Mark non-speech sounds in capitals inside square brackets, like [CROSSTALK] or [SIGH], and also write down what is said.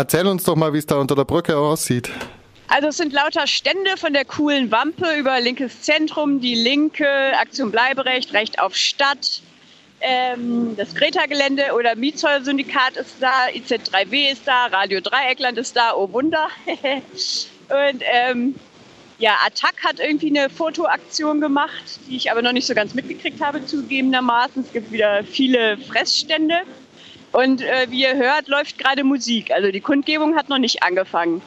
Erzähl uns doch mal, wie es da unter der Brücke aussieht. Also es sind lauter Stände von der coolen Wampe über linkes Zentrum, die Linke, Aktion Bleiberecht, Recht auf Stadt, ähm, das Greta-Gelände oder Mietzoll-Syndikat ist da, IZ3W ist da, Radio Dreieckland ist da, oh Wunder. [LAUGHS] Und ähm, ja, Attac hat irgendwie eine Fotoaktion gemacht, die ich aber noch nicht so ganz mitgekriegt habe, zugegebenermaßen. Es gibt wieder viele Fressstände. Und äh, wie ihr hört, läuft gerade Musik. Also die Kundgebung hat noch nicht angefangen.